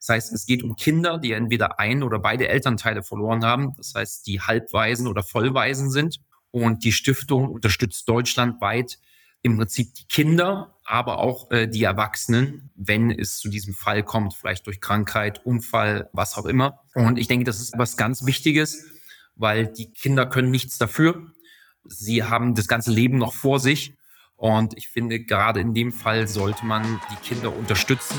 Das heißt, es geht um Kinder, die entweder ein oder beide Elternteile verloren haben. Das heißt, die Halbwaisen oder Vollwaisen sind. Und die Stiftung unterstützt deutschlandweit im Prinzip die Kinder, aber auch äh, die Erwachsenen, wenn es zu diesem Fall kommt, vielleicht durch Krankheit, Unfall, was auch immer. Und ich denke, das ist was ganz Wichtiges, weil die Kinder können nichts dafür. Sie haben das ganze Leben noch vor sich. Und ich finde, gerade in dem Fall sollte man die Kinder unterstützen.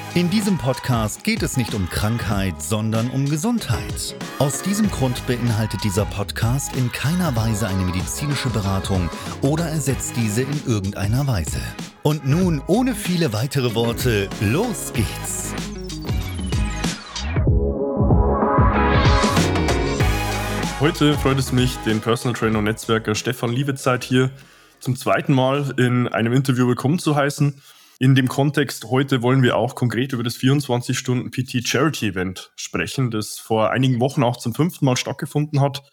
In diesem Podcast geht es nicht um Krankheit, sondern um Gesundheit. Aus diesem Grund beinhaltet dieser Podcast in keiner Weise eine medizinische Beratung oder ersetzt diese in irgendeiner Weise. Und nun, ohne viele weitere Worte, los geht's! Heute freut es mich, den Personal Trainer und Netzwerker Stefan Liebezeit hier zum zweiten Mal in einem Interview willkommen zu heißen. In dem Kontext heute wollen wir auch konkret über das 24-Stunden-PT Charity Event sprechen, das vor einigen Wochen auch zum fünften Mal stattgefunden hat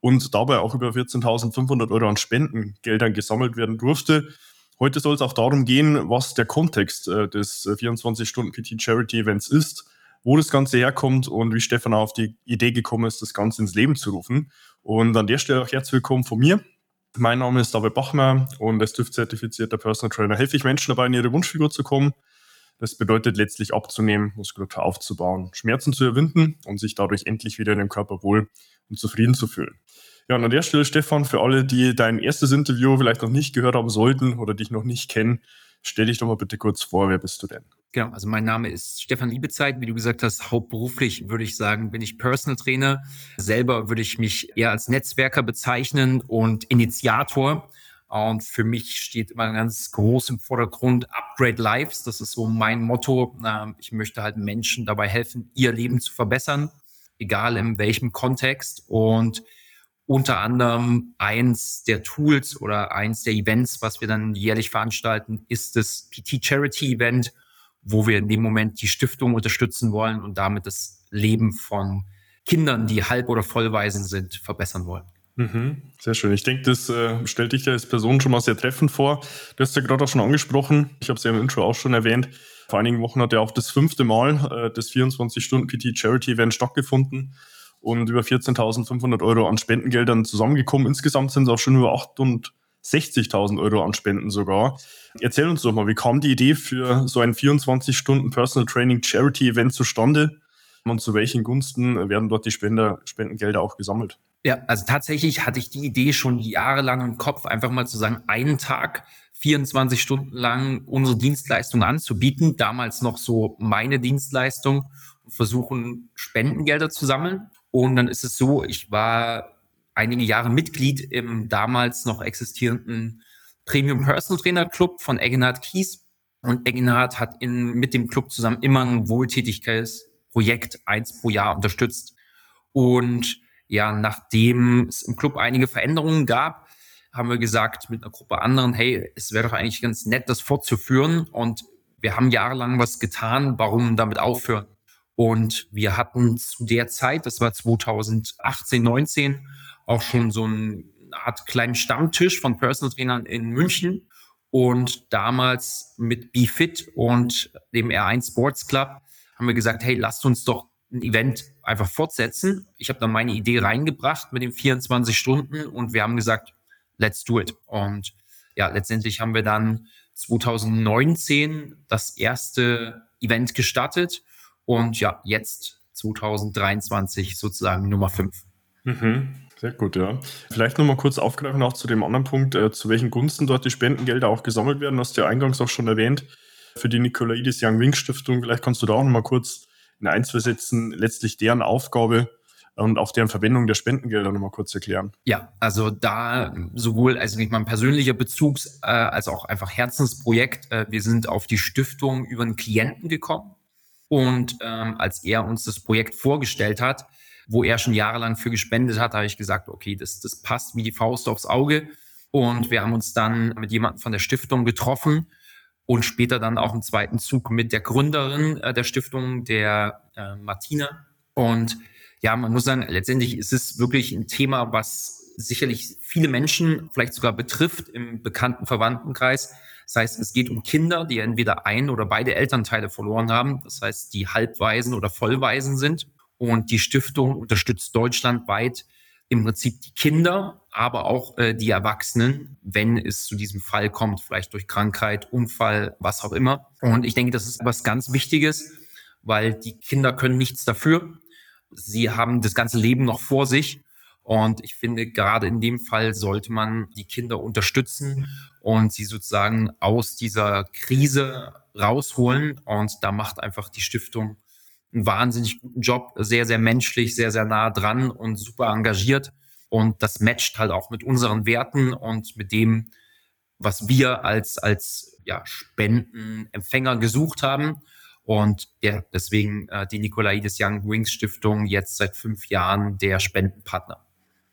und dabei auch über 14.500 Euro an Spendengeldern gesammelt werden durfte. Heute soll es auch darum gehen, was der Kontext äh, des 24-Stunden-PT Charity Events ist, wo das Ganze herkommt und wie Stefan auf die Idee gekommen ist, das Ganze ins Leben zu rufen. Und an der Stelle auch herzlich willkommen von mir. Mein Name ist David Bachmer und als TÜV-zertifizierter Personal Trainer helfe ich Menschen dabei, in ihre Wunschfigur zu kommen. Das bedeutet letztlich abzunehmen, Muskulatur aufzubauen, Schmerzen zu überwinden und sich dadurch endlich wieder in dem Körper wohl und zufrieden zu fühlen. Ja, und an der Stelle, Stefan, für alle, die dein erstes Interview vielleicht noch nicht gehört haben sollten oder dich noch nicht kennen, stell dich doch mal bitte kurz vor, wer bist du denn? Genau, also mein Name ist Stefan Liebezeit. Wie du gesagt hast, hauptberuflich würde ich sagen, bin ich Personal Trainer. Selber würde ich mich eher als Netzwerker bezeichnen und Initiator. Und für mich steht immer ganz groß im Vordergrund Upgrade Lives. Das ist so mein Motto. Ich möchte halt Menschen dabei helfen, ihr Leben zu verbessern, egal in welchem Kontext. Und unter anderem eins der Tools oder eins der Events, was wir dann jährlich veranstalten, ist das PT Charity Event wo wir in dem Moment die Stiftung unterstützen wollen und damit das Leben von Kindern, die halb- oder vollweisen sind, verbessern wollen. Mhm, sehr schön. Ich denke, das äh, stellt dich ja als Person schon mal sehr treffend vor. Du hast ja gerade auch schon angesprochen, ich habe es ja im Intro auch schon erwähnt, vor einigen Wochen hat ja auch das fünfte Mal äh, das 24-Stunden-PT-Charity-Event stattgefunden und über 14.500 Euro an Spendengeldern zusammengekommen. Insgesamt sind es auch schon über 8 und 60.000 Euro an Spenden sogar. Erzähl uns doch mal, wie kam die Idee für so ein 24-Stunden Personal Training Charity Event zustande und zu welchen Gunsten werden dort die Spender, Spendengelder auch gesammelt? Ja, also tatsächlich hatte ich die Idee schon jahrelang im Kopf, einfach mal zu sagen, einen Tag 24 Stunden lang unsere Dienstleistung anzubieten. Damals noch so meine Dienstleistung versuchen, Spendengelder zu sammeln. Und dann ist es so, ich war einige Jahre Mitglied im damals noch existierenden Premium Personal Trainer Club von Egenhard Kies. Und Egenhard hat in, mit dem Club zusammen immer ein Wohltätigkeitsprojekt eins pro Jahr unterstützt. Und ja, nachdem es im Club einige Veränderungen gab, haben wir gesagt mit einer Gruppe anderen, hey, es wäre doch eigentlich ganz nett, das fortzuführen. Und wir haben jahrelang was getan, warum damit aufhören? Und wir hatten zu der Zeit, das war 2018, 19, auch schon so eine Art kleinen Stammtisch von Personal Trainern in München und damals mit BeFit und dem R1 Sports Club haben wir gesagt, hey, lasst uns doch ein Event einfach fortsetzen. Ich habe dann meine Idee reingebracht mit den 24 Stunden und wir haben gesagt, let's do it. Und ja, letztendlich haben wir dann 2019 das erste Event gestartet und ja, jetzt 2023 sozusagen Nummer 5. Mhm. Sehr gut, ja. Vielleicht nochmal kurz aufgreifen auch zu dem anderen Punkt, äh, zu welchen Gunsten dort die Spendengelder auch gesammelt werden. hast du ja eingangs auch schon erwähnt, für die Nikolaidis Young Wings Stiftung. Vielleicht kannst du da auch nochmal kurz in ein, zwei Sätzen letztlich deren Aufgabe und auch deren Verwendung der Spendengelder nochmal kurz erklären. Ja, also da sowohl also nicht mal persönlicher Bezug äh, als auch einfach Herzensprojekt. Äh, wir sind auf die Stiftung über einen Klienten gekommen und ähm, als er uns das Projekt vorgestellt hat, wo er schon jahrelang für gespendet hat, habe ich gesagt, okay, das, das passt wie die Faust aufs Auge. Und wir haben uns dann mit jemandem von der Stiftung getroffen und später dann auch im zweiten Zug mit der Gründerin äh, der Stiftung, der äh, Martina. Und ja, man muss sagen, letztendlich ist es wirklich ein Thema, was sicherlich viele Menschen vielleicht sogar betrifft im bekannten Verwandtenkreis. Das heißt, es geht um Kinder, die entweder ein oder beide Elternteile verloren haben. Das heißt, die Halbwaisen oder Vollwaisen sind. Und die Stiftung unterstützt deutschlandweit im Prinzip die Kinder, aber auch äh, die Erwachsenen, wenn es zu diesem Fall kommt, vielleicht durch Krankheit, Unfall, was auch immer. Und ich denke, das ist was ganz Wichtiges, weil die Kinder können nichts dafür. Sie haben das ganze Leben noch vor sich. Und ich finde, gerade in dem Fall sollte man die Kinder unterstützen und sie sozusagen aus dieser Krise rausholen. Und da macht einfach die Stiftung einen wahnsinnig guten Job, sehr, sehr menschlich, sehr, sehr nah dran und super engagiert. Und das matcht halt auch mit unseren Werten und mit dem, was wir als, als ja, Spendenempfänger gesucht haben. Und ja, deswegen äh, die Nikolaidis Young Wings Stiftung jetzt seit fünf Jahren der Spendenpartner.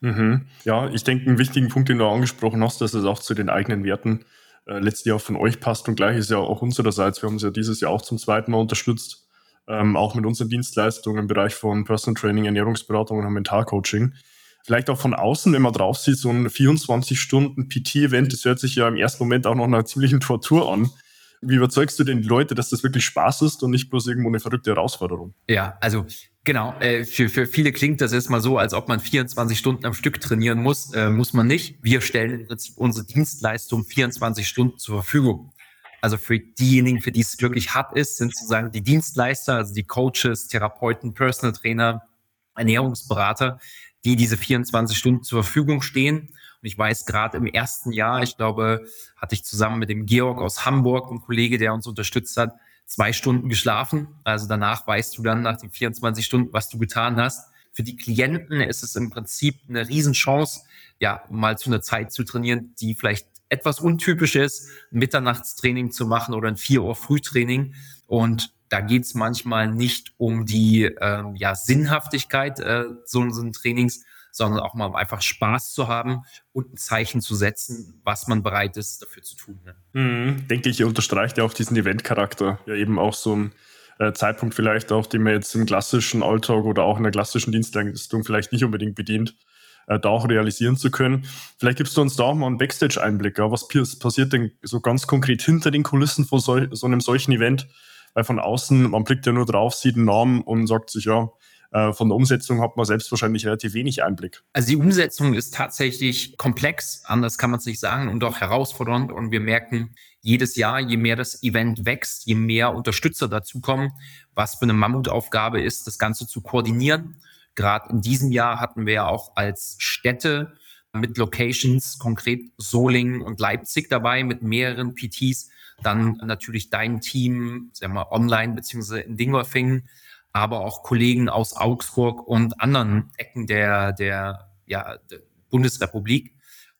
Mhm. Ja, ich denke, einen wichtigen Punkt, den du angesprochen hast, dass es auch zu den eigenen Werten äh, letztes Jahr von euch passt und gleich ist ja auch unsererseits. Wir haben es ja dieses Jahr auch zum zweiten Mal unterstützt, ähm, auch mit unseren Dienstleistungen im Bereich von Personal Training, Ernährungsberatung und Mentalcoaching. Vielleicht auch von außen, wenn man drauf sieht, so ein 24-Stunden-PT-Event, das hört sich ja im ersten Moment auch noch einer ziemlichen Tortur an. Wie überzeugst du denn die Leute, dass das wirklich Spaß ist und nicht bloß irgendwo eine verrückte Herausforderung? Ja, also genau. Äh, für, für viele klingt das erstmal so, als ob man 24 Stunden am Stück trainieren muss. Äh, muss man nicht. Wir stellen im Prinzip unsere Dienstleistung 24 Stunden zur Verfügung. Also für diejenigen, für die es wirklich hart ist, sind sozusagen die Dienstleister, also die Coaches, Therapeuten, Personal Trainer, Ernährungsberater, die diese 24 Stunden zur Verfügung stehen und ich weiß gerade im ersten Jahr, ich glaube, hatte ich zusammen mit dem Georg aus Hamburg, ein Kollege, der uns unterstützt hat, zwei Stunden geschlafen. Also danach weißt du dann nach den 24 Stunden, was du getan hast. Für die Klienten ist es im Prinzip eine Riesenchance, ja, mal zu einer Zeit zu trainieren, die vielleicht etwas untypisch ist, ein Mitternachtstraining zu machen oder ein 4 Uhr Frühtraining. Und da geht es manchmal nicht um die ähm, ja, Sinnhaftigkeit äh, so, so ein Trainings, sondern auch mal einfach Spaß zu haben und ein Zeichen zu setzen, was man bereit ist, dafür zu tun. Ne? Mhm, denke ich, unterstreicht ja auch diesen Eventcharakter. Ja, eben auch so ein äh, Zeitpunkt vielleicht auch, den man jetzt im klassischen Alltag oder auch in der klassischen Dienstleistung vielleicht nicht unbedingt bedient, äh, da auch realisieren zu können. Vielleicht gibst du uns da auch mal einen Backstage-Einblick. Ja? Was passiert denn so ganz konkret hinter den Kulissen von so, so einem solchen Event? Weil von außen, man blickt ja nur drauf, sieht einen Namen und sagt sich, ja, von der Umsetzung hat man selbst wahrscheinlich relativ wenig Einblick. Also die Umsetzung ist tatsächlich komplex, anders kann man es nicht sagen, und auch herausfordernd. Und wir merken jedes Jahr, je mehr das Event wächst, je mehr Unterstützer dazukommen, was für eine Mammutaufgabe ist, das Ganze zu koordinieren. Gerade in diesem Jahr hatten wir ja auch als Städte mit Locations, konkret Solingen und Leipzig dabei, mit mehreren PTs. Dann natürlich dein Team, sagen wir online beziehungsweise in Dingolfingen aber auch Kollegen aus Augsburg und anderen Ecken der, der, ja, der Bundesrepublik.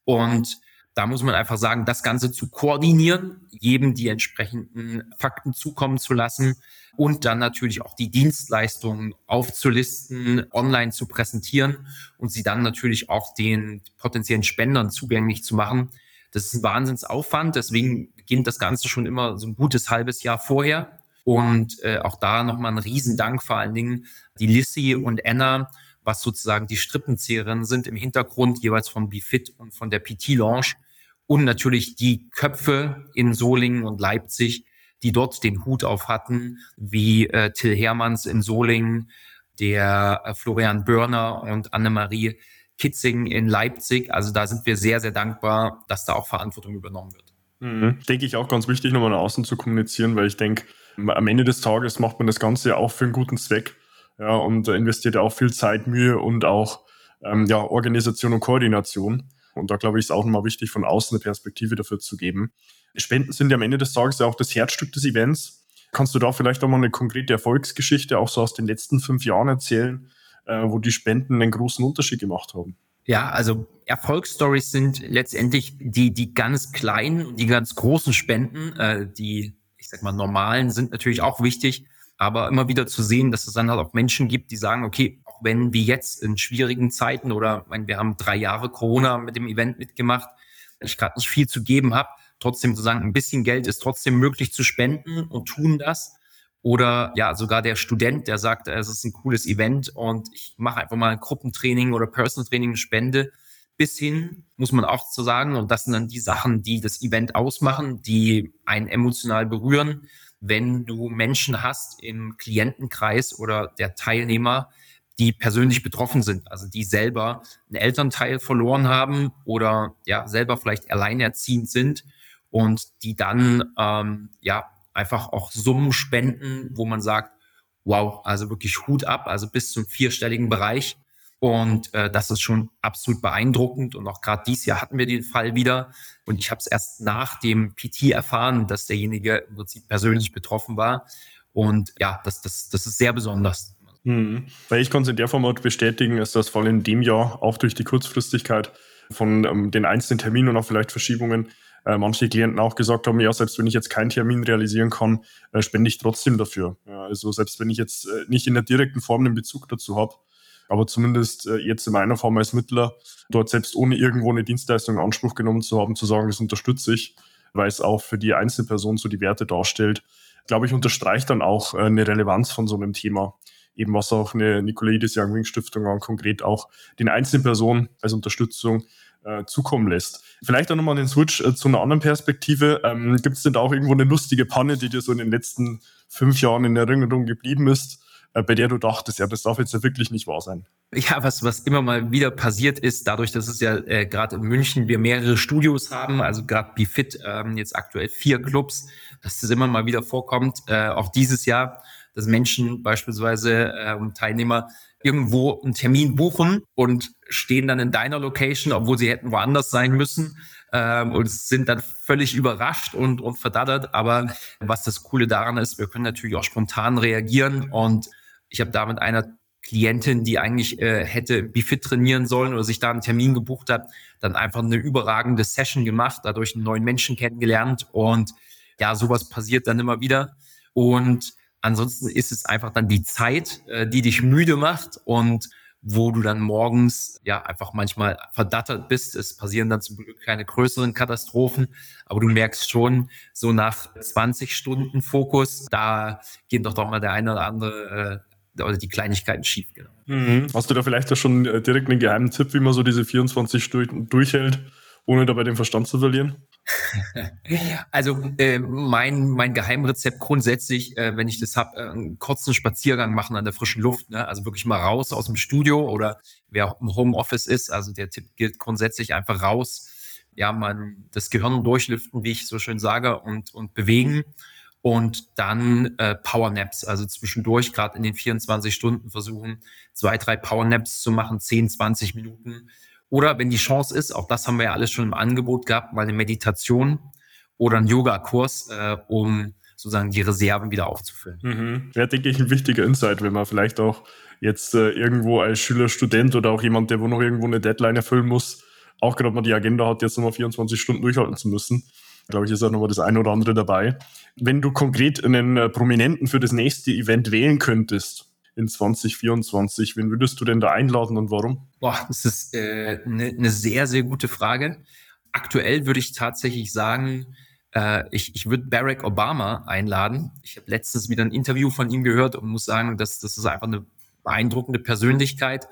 Und da muss man einfach sagen, das Ganze zu koordinieren, jedem die entsprechenden Fakten zukommen zu lassen und dann natürlich auch die Dienstleistungen aufzulisten, online zu präsentieren und sie dann natürlich auch den potenziellen Spendern zugänglich zu machen. Das ist ein Wahnsinnsaufwand, deswegen beginnt das Ganze schon immer so ein gutes halbes Jahr vorher. Und äh, auch da nochmal ein Riesendank vor allen Dingen die Lissy und Anna, was sozusagen die Strippenzehrerinnen sind im Hintergrund, jeweils von BeFit und von der PT Lounge. Und natürlich die Köpfe in Solingen und Leipzig, die dort den Hut auf hatten, wie äh, Till Hermanns in Solingen, der äh, Florian Börner und Annemarie Kitzing in Leipzig. Also da sind wir sehr, sehr dankbar, dass da auch Verantwortung übernommen wird. Mhm. Denke ich auch ganz wichtig, nochmal nach außen zu kommunizieren, weil ich denke, am Ende des Tages macht man das Ganze auch für einen guten Zweck. Ja, und investiert auch viel Zeit, Mühe und auch ähm, ja, Organisation und Koordination. Und da glaube ich, ist auch nochmal wichtig, von außen eine Perspektive dafür zu geben. Spenden sind ja am Ende des Tages ja auch das Herzstück des Events. Kannst du da vielleicht auch mal eine konkrete Erfolgsgeschichte auch so aus den letzten fünf Jahren erzählen, äh, wo die Spenden einen großen Unterschied gemacht haben? Ja, also Erfolgsstories sind letztendlich die, die ganz kleinen die ganz großen Spenden, äh, die, ich sag mal, normalen sind natürlich auch wichtig, aber immer wieder zu sehen, dass es dann halt auch Menschen gibt, die sagen, okay, auch wenn wie jetzt in schwierigen Zeiten oder meine, wir haben drei Jahre Corona mit dem Event mitgemacht, ich gerade nicht viel zu geben habe, trotzdem zu sagen, ein bisschen Geld ist trotzdem möglich zu spenden und tun das. Oder ja, sogar der Student, der sagt, es ist ein cooles Event und ich mache einfach mal ein Gruppentraining oder Personal Training, spende. Bis hin, muss man auch zu sagen, und das sind dann die Sachen, die das Event ausmachen, die einen emotional berühren. Wenn du Menschen hast im Klientenkreis oder der Teilnehmer, die persönlich betroffen sind, also die selber einen Elternteil verloren haben oder ja selber vielleicht alleinerziehend sind und die dann ähm, ja einfach auch Summen spenden, wo man sagt, wow, also wirklich Hut ab, also bis zum vierstelligen Bereich. Und äh, das ist schon absolut beeindruckend. Und auch gerade dieses Jahr hatten wir den Fall wieder. Und ich habe es erst nach dem PT erfahren, dass derjenige im Prinzip persönlich betroffen war. Und ja, das, das, das ist sehr besonders. Mhm. Weil ich kann es in der Format bestätigen, ist das vor allem in dem Jahr auch durch die Kurzfristigkeit von ähm, den einzelnen Terminen und auch vielleicht Verschiebungen äh, manche Klienten auch gesagt haben, ja, selbst wenn ich jetzt keinen Termin realisieren kann, äh, spende ich trotzdem dafür. Ja, also selbst wenn ich jetzt äh, nicht in der direkten Form einen Bezug dazu habe, aber zumindest äh, jetzt in meiner Form als Mittler, dort selbst ohne irgendwo eine Dienstleistung in Anspruch genommen zu haben, zu sagen, das unterstütze ich, weil es auch für die einzelne Person so die Werte darstellt, glaube ich, unterstreicht dann auch äh, eine Relevanz von so einem Thema eben was auch eine Nicolaides Young Stiftung an konkret auch den einzelnen Personen als Unterstützung äh, zukommen lässt. Vielleicht auch nochmal den Switch äh, zu einer anderen Perspektive. Ähm, Gibt es denn da auch irgendwo eine lustige Panne, die dir so in den letzten fünf Jahren in Erinnerung geblieben ist, bei der du dachtest, ja, das darf jetzt ja wirklich nicht wahr sein? Ja, was, was immer mal wieder passiert ist, dadurch, dass es ja äh, gerade in München wir mehrere Studios haben, also gerade BeFit, ähm, jetzt aktuell vier Clubs, dass das immer mal wieder vorkommt, äh, auch dieses Jahr, dass Menschen beispielsweise äh, und Teilnehmer irgendwo einen Termin buchen und stehen dann in deiner Location, obwohl sie hätten woanders sein müssen ähm, und sind dann völlig überrascht und, und verdattert. Aber was das Coole daran ist, wir können natürlich auch spontan reagieren und ich habe da mit einer Klientin, die eigentlich äh, hätte Bifit trainieren sollen oder sich da einen Termin gebucht hat, dann einfach eine überragende Session gemacht, dadurch einen neuen Menschen kennengelernt und ja, sowas passiert dann immer wieder. Und Ansonsten ist es einfach dann die Zeit, äh, die dich müde macht und wo du dann morgens ja einfach manchmal verdattert bist. Es passieren dann zum Glück keine größeren Katastrophen, aber du merkst schon, so nach 20 Stunden Fokus, da gehen doch doch mal der eine oder andere äh, oder die Kleinigkeiten schief. Genau. Mhm. Hast du da vielleicht auch schon äh, direkt einen geheimen Tipp, wie man so diese 24 Stunden durchhält, ohne dabei den Verstand zu verlieren? Also äh, mein, mein Geheimrezept grundsätzlich, äh, wenn ich das habe, äh, einen kurzen Spaziergang machen an der frischen Luft. Ne? Also wirklich mal raus aus dem Studio oder wer im Homeoffice ist. Also der Tipp gilt grundsätzlich einfach raus, ja, mal das Gehirn durchlüften, wie ich so schön sage, und, und bewegen. Und dann äh, Powernaps, also zwischendurch, gerade in den 24 Stunden versuchen, zwei, drei Powernaps zu machen, 10, 20 Minuten oder wenn die Chance ist, auch das haben wir ja alles schon im Angebot gehabt, mal eine Meditation oder einen Yoga-Kurs, äh, um sozusagen die Reserven wieder aufzufüllen. Mhm. Ja, denke ich, ein wichtiger Insight, wenn man vielleicht auch jetzt äh, irgendwo als Schüler, Student oder auch jemand, der wo noch irgendwo eine Deadline erfüllen muss, auch gerade mal die Agenda hat, jetzt nochmal 24 Stunden durchhalten zu müssen. Glaube ich, ist auch nochmal das eine oder andere dabei. Wenn du konkret einen äh, Prominenten für das nächste Event wählen könntest, in 2024. Wen würdest du denn da einladen und warum? Boah, das ist eine äh, ne, ne sehr, sehr gute Frage. Aktuell würde ich tatsächlich sagen, äh, ich, ich würde Barack Obama einladen. Ich habe letztens wieder ein Interview von ihm gehört und muss sagen, dass das ist einfach eine beeindruckende Persönlichkeit.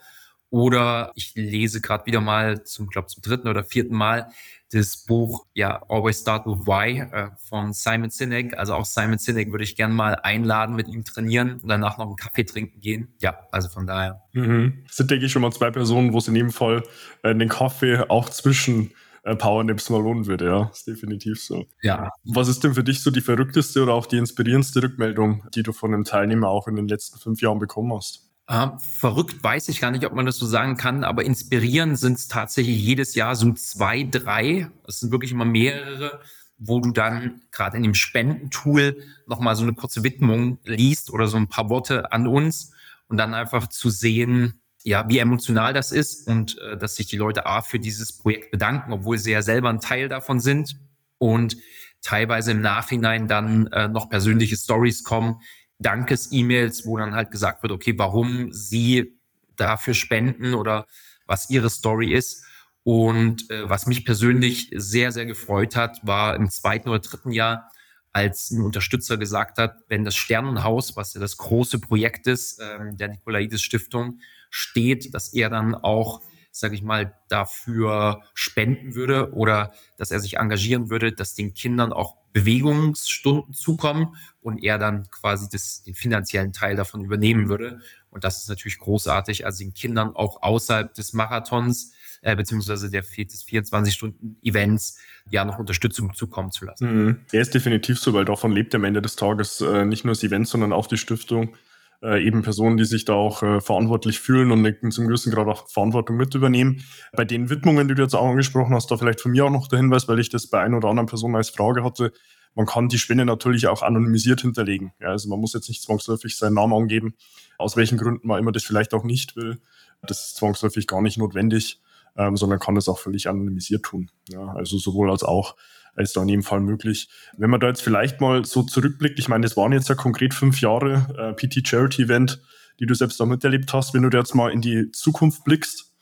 Oder ich lese gerade wieder mal zum, glaube zum dritten oder vierten Mal das Buch ja Always Start with Why äh, von Simon Sinek. Also auch Simon Sinek würde ich gerne mal einladen, mit ihm trainieren und danach noch einen Kaffee trinken gehen. Ja, also von daher. Mhm. Das sind, denke ich, schon mal zwei Personen, wo es in jedem Fall äh, den Kaffee auch zwischen äh, Powernaps mal lohnen würde, ja. Ist definitiv so. Ja. Was ist denn für dich so die verrückteste oder auch die inspirierendste Rückmeldung, die du von einem Teilnehmer auch in den letzten fünf Jahren bekommen hast? Äh, verrückt weiß ich gar nicht, ob man das so sagen kann, aber inspirierend sind es tatsächlich jedes Jahr so zwei, drei. Es sind wirklich immer mehrere, wo du dann gerade in dem Spendentool nochmal so eine kurze Widmung liest oder so ein paar Worte an uns und dann einfach zu sehen, ja, wie emotional das ist und äh, dass sich die Leute A für dieses Projekt bedanken, obwohl sie ja selber ein Teil davon sind und teilweise im Nachhinein dann äh, noch persönliche Stories kommen, Dankes-E-Mails, wo dann halt gesagt wird, okay, warum sie dafür spenden oder was ihre Story ist. Und äh, was mich persönlich sehr, sehr gefreut hat, war im zweiten oder dritten Jahr, als ein Unterstützer gesagt hat, wenn das Sternenhaus, was ja das große Projekt ist, äh, der Nikolaides Stiftung, steht, dass er dann auch sage ich mal, dafür spenden würde oder dass er sich engagieren würde, dass den Kindern auch Bewegungsstunden zukommen und er dann quasi das, den finanziellen Teil davon übernehmen würde. Und das ist natürlich großartig, also den Kindern auch außerhalb des Marathons äh, beziehungsweise der, des 24-Stunden-Events ja noch Unterstützung zukommen zu lassen. Mhm. Er ist definitiv so, weil davon lebt am Ende des Tages äh, nicht nur das Event, sondern auch die Stiftung äh, eben Personen, die sich da auch äh, verantwortlich fühlen und zum gewissen Grad auch Verantwortung mit übernehmen. Bei den Widmungen, die du jetzt auch angesprochen hast, da vielleicht von mir auch noch der Hinweis, weil ich das bei einer oder anderen Person als Frage hatte, man kann die Spende natürlich auch anonymisiert hinterlegen. Ja, also man muss jetzt nicht zwangsläufig seinen Namen angeben, aus welchen Gründen man immer das vielleicht auch nicht will. Das ist zwangsläufig gar nicht notwendig, ähm, sondern kann das auch völlig anonymisiert tun. Ja, also sowohl als auch ist da in jedem Fall möglich. Wenn man da jetzt vielleicht mal so zurückblickt, ich meine, das waren jetzt ja konkret fünf Jahre äh, PT Charity Event, die du selbst da miterlebt hast. Wenn du da jetzt mal in die Zukunft blickst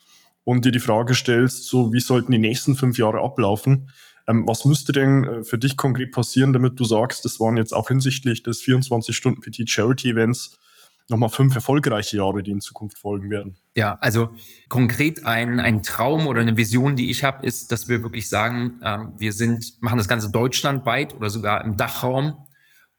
und dir die Frage stellst, so wie sollten die nächsten fünf Jahre ablaufen, ähm, was müsste denn äh, für dich konkret passieren, damit du sagst, das waren jetzt auch hinsichtlich des 24 Nochmal fünf erfolgreiche Jahre, die in Zukunft folgen werden. Ja, also konkret ein, ein Traum oder eine Vision, die ich habe, ist, dass wir wirklich sagen, äh, wir sind, machen das Ganze deutschlandweit oder sogar im Dachraum.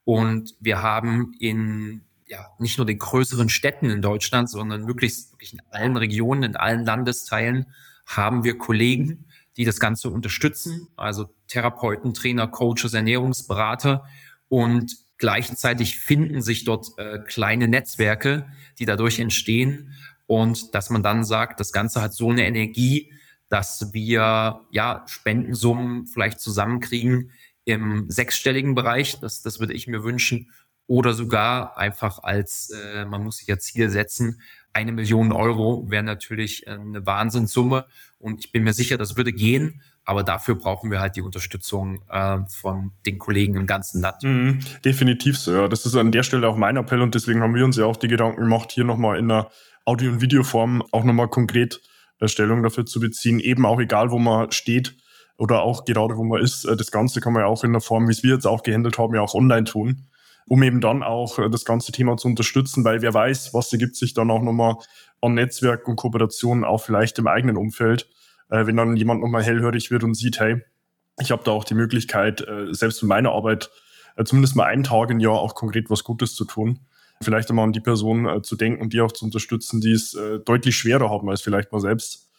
Und wir haben in ja, nicht nur den größeren Städten in Deutschland, sondern möglichst wirklich in allen Regionen, in allen Landesteilen haben wir Kollegen, die das Ganze unterstützen, also Therapeuten, Trainer, Coaches, Ernährungsberater. Und Gleichzeitig finden sich dort äh, kleine Netzwerke, die dadurch entstehen und dass man dann sagt, das Ganze hat so eine Energie, dass wir ja Spendensummen vielleicht zusammenkriegen im sechsstelligen Bereich. Das, das würde ich mir wünschen. Oder sogar einfach als, äh, man muss sich ja Ziel setzen, eine Million Euro wäre natürlich eine Wahnsinnssumme. Und ich bin mir sicher, das würde gehen. Aber dafür brauchen wir halt die Unterstützung äh, von den Kollegen im ganzen Land. Mhm, definitiv ja. Das ist an der Stelle auch mein Appell und deswegen haben wir uns ja auch die Gedanken gemacht, hier nochmal in einer Audio- und Videoform auch nochmal konkret äh, Stellung dafür zu beziehen. Eben auch egal, wo man steht oder auch gerade wo man ist. Äh, das Ganze kann man ja auch in der Form, wie es wir jetzt auch gehandelt haben, ja auch online tun, um eben dann auch äh, das ganze Thema zu unterstützen, weil wer weiß, was ergibt sich dann auch nochmal an Netzwerk und Kooperationen auch vielleicht im eigenen Umfeld äh, wenn dann jemand nochmal hellhörig wird und sieht, hey, ich habe da auch die Möglichkeit, äh, selbst in meiner Arbeit zumindest mal einen Tag im Jahr auch konkret was Gutes zu tun. Vielleicht einmal an die Person zu denken und die auch zu unterstützen, die es deutlich schwerer haben als vielleicht mal selbst.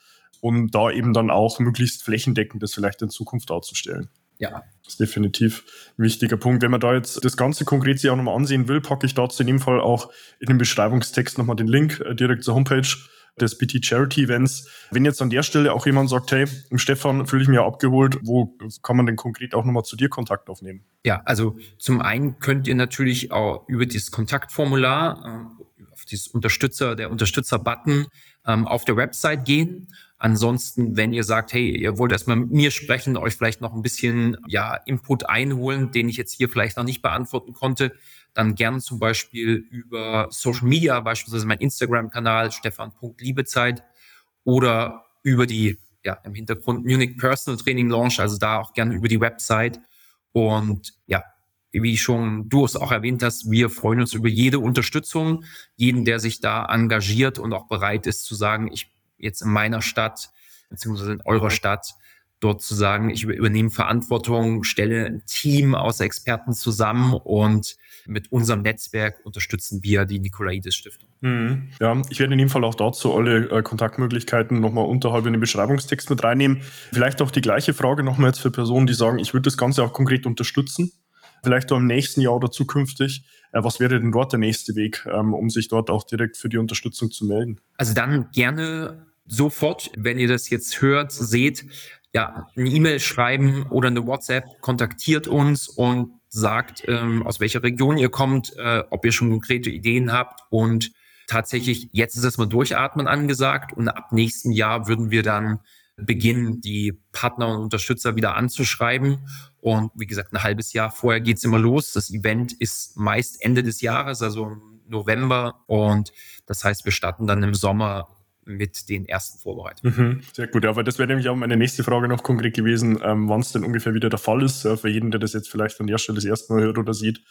Und da eben dann auch möglichst flächendeckend das vielleicht in Zukunft darzustellen. Ja. Das ist definitiv ein wichtiger Punkt. Wenn man da jetzt das Ganze konkret sich auch nochmal ansehen will, packe ich dazu in dem Fall auch in dem Beschreibungstext nochmal den Link äh, direkt zur Homepage des BT Charity Events. Wenn jetzt an der Stelle auch jemand sagt, hey, Stefan, fühle ich mir abgeholt, wo kann man denn konkret auch nochmal zu dir Kontakt aufnehmen? Ja, also zum einen könnt ihr natürlich auch über dieses Kontaktformular, äh, auf dieses Unterstützer, der Unterstützer-Button ähm, auf der Website gehen. Ansonsten, wenn ihr sagt, hey, ihr wollt erstmal mit mir sprechen, euch vielleicht noch ein bisschen ja, Input einholen, den ich jetzt hier vielleicht noch nicht beantworten konnte, dann gern zum Beispiel über Social Media, beispielsweise mein Instagram-Kanal stefan.liebezeit oder über die, ja, im Hintergrund Munich Personal Training Launch, also da auch gerne über die Website. Und ja, wie schon du es auch erwähnt hast, wir freuen uns über jede Unterstützung, jeden, der sich da engagiert und auch bereit ist zu sagen, ich jetzt in meiner Stadt beziehungsweise in eurer Stadt dort zu sagen, ich übernehme Verantwortung, stelle ein Team aus Experten zusammen und mit unserem Netzwerk unterstützen wir die Nikolaides Stiftung. Mhm. Ja, ich werde in dem Fall auch dazu alle äh, Kontaktmöglichkeiten nochmal unterhalb in den Beschreibungstext mit reinnehmen. Vielleicht auch die gleiche Frage nochmal jetzt für Personen, die sagen, ich würde das Ganze auch konkret unterstützen. Vielleicht auch im nächsten Jahr oder zukünftig. Äh, was wäre denn dort der nächste Weg, ähm, um sich dort auch direkt für die Unterstützung zu melden? Also dann gerne sofort, wenn ihr das jetzt hört, seht, ja, eine E-Mail schreiben oder eine WhatsApp, kontaktiert uns und sagt, ähm, aus welcher Region ihr kommt, äh, ob ihr schon konkrete Ideen habt und tatsächlich, jetzt ist es mal durchatmen angesagt und ab nächsten Jahr würden wir dann beginnen, die Partner und Unterstützer wieder anzuschreiben. Und wie gesagt, ein halbes Jahr vorher geht's immer los. Das Event ist meist Ende des Jahres, also November. Und das heißt, wir starten dann im Sommer mit den ersten Vorbereitungen. Mhm, sehr gut, weil das wäre nämlich auch meine nächste Frage noch konkret gewesen, ähm, wann es denn ungefähr wieder der Fall ist, äh, für jeden, der das jetzt vielleicht an der Stelle das erste Mal hört oder sieht.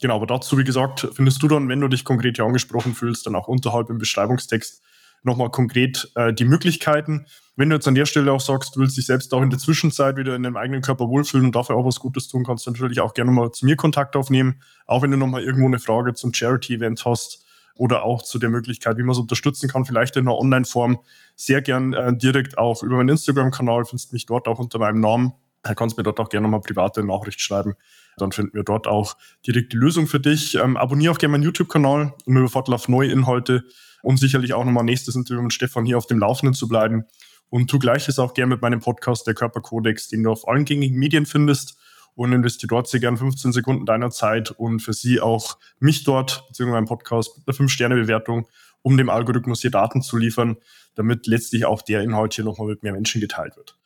Genau, aber dazu, wie gesagt, findest du dann, wenn du dich konkret hier angesprochen fühlst, dann auch unterhalb im Beschreibungstext nochmal konkret äh, die Möglichkeiten. Wenn du jetzt an der Stelle auch sagst, du willst dich selbst auch in der Zwischenzeit wieder in deinem eigenen Körper wohlfühlen und dafür auch was Gutes tun, kannst du natürlich auch gerne mal zu mir Kontakt aufnehmen. Auch wenn du nochmal irgendwo eine Frage zum Charity-Event hast, oder auch zu der Möglichkeit, wie man es unterstützen kann, vielleicht in einer Online-Form, sehr gern äh, direkt auch über meinen Instagram-Kanal, findest mich dort auch unter meinem Namen. Da kannst mir dort auch gerne nochmal private Nachricht schreiben. Dann finden wir dort auch direkt die Lösung für dich. Ähm, abonniere auch gerne meinen YouTube-Kanal, um über Vorteil auf neue Inhalte und sicherlich auch nochmal nächstes Interview mit Stefan hier auf dem Laufenden zu bleiben. Und tu gleiches auch gerne mit meinem Podcast, der Körperkodex, den du auf allen gängigen Medien findest und investiere dort sehr gern 15 Sekunden deiner Zeit und für Sie auch mich dort, beziehungsweise meinen Podcast mit einer 5-Sterne-Bewertung, um dem Algorithmus hier Daten zu liefern, damit letztlich auch der Inhalt hier nochmal mit mehr Menschen geteilt wird.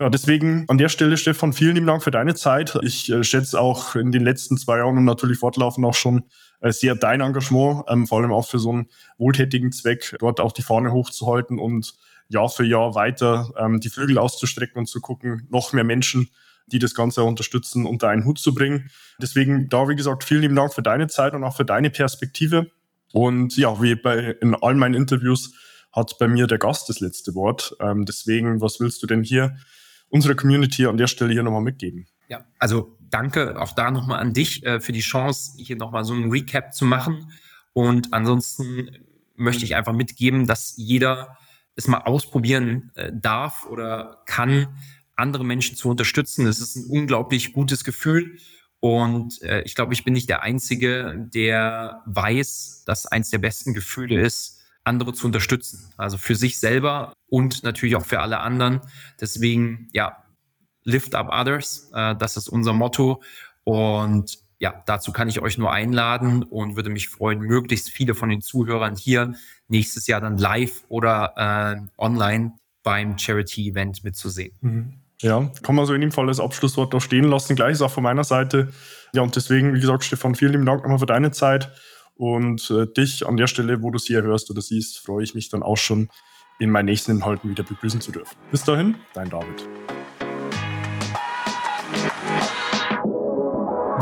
Ja, deswegen an der Stelle, Stefan, vielen lieben Dank für deine Zeit. Ich äh, schätze auch in den letzten zwei Jahren und natürlich fortlaufend auch schon äh, sehr dein Engagement, ähm, vor allem auch für so einen wohltätigen Zweck, dort auch die Fahne hochzuhalten und Jahr für Jahr weiter ähm, die Flügel auszustrecken und zu gucken, noch mehr Menschen die das Ganze unterstützen, unter einen Hut zu bringen. Deswegen da, wie gesagt, vielen lieben Dank für deine Zeit und auch für deine Perspektive. Und ja, wie bei in all meinen Interviews hat bei mir der Gast das letzte Wort. Ähm, deswegen, was willst du denn hier unserer Community an der Stelle hier nochmal mitgeben? Ja, also danke auch da nochmal an dich äh, für die Chance, hier nochmal so einen Recap zu machen. Und ansonsten möchte ich einfach mitgeben, dass jeder es mal ausprobieren äh, darf oder kann, andere Menschen zu unterstützen. Es ist ein unglaublich gutes Gefühl. Und äh, ich glaube, ich bin nicht der Einzige, der weiß, dass eins der besten Gefühle ist, andere zu unterstützen. Also für sich selber und natürlich auch für alle anderen. Deswegen, ja, lift up others. Äh, das ist unser Motto. Und ja, dazu kann ich euch nur einladen und würde mich freuen, möglichst viele von den Zuhörern hier nächstes Jahr dann live oder äh, online beim Charity-Event mitzusehen. Mhm. Ja, kann man so in dem Fall als Abschlusswort da stehen lassen. Gleiches auch von meiner Seite. Ja, und deswegen, wie gesagt, Stefan, vielen lieben Dank nochmal für deine Zeit. Und äh, dich an der Stelle, wo du sie hörst oder siehst, freue ich mich dann auch schon, in meinen nächsten Inhalten wieder begrüßen zu dürfen. Bis dahin, dein David.